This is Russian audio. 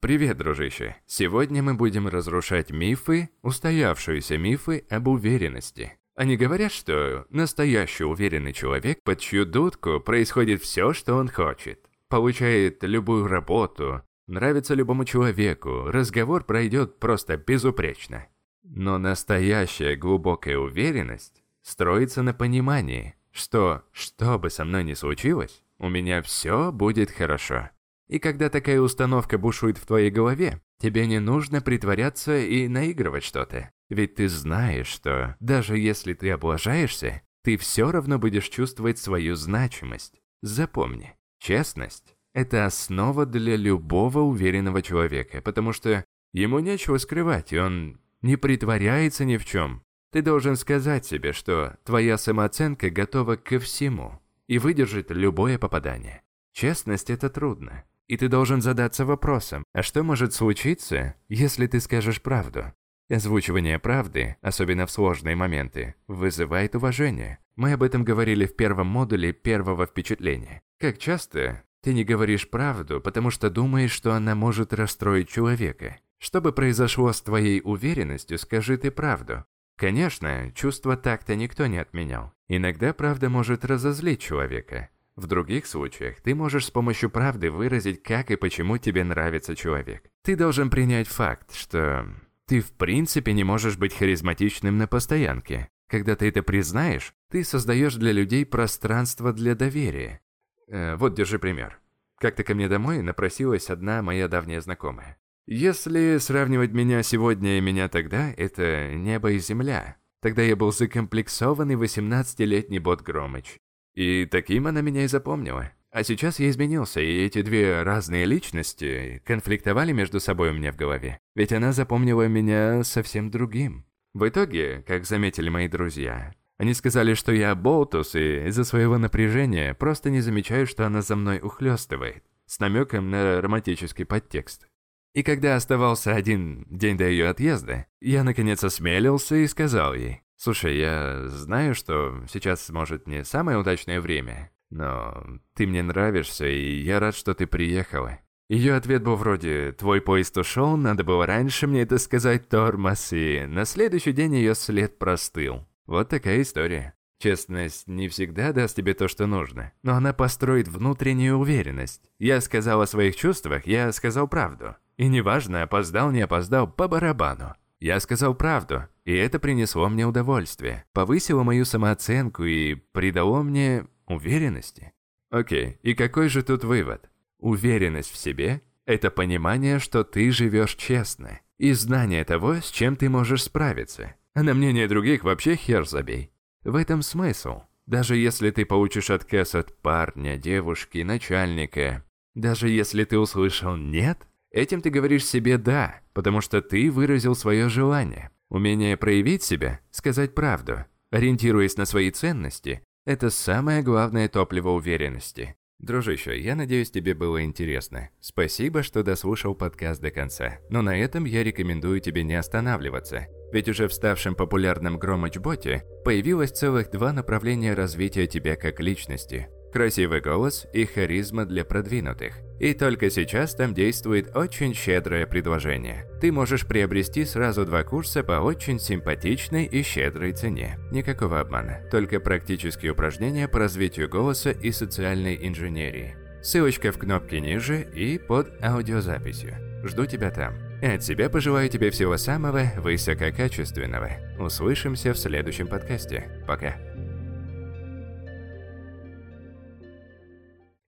Привет, дружище. Сегодня мы будем разрушать мифы, устоявшиеся мифы об уверенности. Они говорят, что настоящий уверенный человек, под чью дудку происходит все, что он хочет. Получает любую работу, нравится любому человеку, разговор пройдет просто безупречно. Но настоящая глубокая уверенность строится на понимании, что, что бы со мной ни случилось, у меня все будет хорошо. И когда такая установка бушует в твоей голове, тебе не нужно притворяться и наигрывать что-то. Ведь ты знаешь, что даже если ты облажаешься, ты все равно будешь чувствовать свою значимость. Запомни, честность – это основа для любого уверенного человека, потому что ему нечего скрывать, и он не притворяется ни в чем. Ты должен сказать себе, что твоя самооценка готова ко всему и выдержит любое попадание. Честность – это трудно. И ты должен задаться вопросом, а что может случиться, если ты скажешь правду? Озвучивание правды, особенно в сложные моменты, вызывает уважение. Мы об этом говорили в первом модуле первого впечатления. Как часто ты не говоришь правду, потому что думаешь, что она может расстроить человека? Что бы произошло с твоей уверенностью, скажи ты правду. Конечно, чувство такта никто не отменял. Иногда правда может разозлить человека, в других случаях ты можешь с помощью правды выразить, как и почему тебе нравится человек. Ты должен принять факт, что ты в принципе не можешь быть харизматичным на постоянке. Когда ты это признаешь, ты создаешь для людей пространство для доверия. Э, вот, держи пример. Как-то ко мне домой напросилась одна моя давняя знакомая. Если сравнивать меня сегодня и меня тогда, это небо и земля. Тогда я был закомплексованный 18-летний бот Громыч. И таким она меня и запомнила. А сейчас я изменился, и эти две разные личности конфликтовали между собой у меня в голове. Ведь она запомнила меня совсем другим. В итоге, как заметили мои друзья, они сказали, что я болтус, и из-за своего напряжения просто не замечаю, что она за мной ухлёстывает, с намеком на романтический подтекст. И когда оставался один день до ее отъезда, я наконец осмелился и сказал ей, «Слушай, я знаю, что сейчас, может, не самое удачное время, но ты мне нравишься, и я рад, что ты приехала». Ее ответ был вроде «Твой поезд ушел, надо было раньше мне это сказать, тормоз», и на следующий день ее след простыл. Вот такая история. Честность не всегда даст тебе то, что нужно, но она построит внутреннюю уверенность. Я сказал о своих чувствах, я сказал правду. И неважно, опоздал, не опоздал, по барабану. Я сказал правду, и это принесло мне удовольствие, повысило мою самооценку и придало мне уверенности. Окей, и какой же тут вывод? Уверенность в себе – это понимание, что ты живешь честно, и знание того, с чем ты можешь справиться. А на мнение других вообще хер забей. В этом смысл. Даже если ты получишь отказ от парня, девушки, начальника, даже если ты услышал «нет», Этим ты говоришь себе «да», потому что ты выразил свое желание. Умение проявить себя, сказать правду, ориентируясь на свои ценности – это самое главное топливо уверенности. Дружище, я надеюсь, тебе было интересно. Спасибо, что дослушал подкаст до конца. Но на этом я рекомендую тебе не останавливаться. Ведь уже в ставшем популярном Громыч-боте появилось целых два направления развития тебя как личности – красивый голос и харизма для продвинутых. И только сейчас там действует очень щедрое предложение. Ты можешь приобрести сразу два курса по очень симпатичной и щедрой цене. Никакого обмана, только практические упражнения по развитию голоса и социальной инженерии. Ссылочка в кнопке ниже и под аудиозаписью. Жду тебя там. От себя пожелаю тебе всего самого высококачественного. Услышимся в следующем подкасте. Пока.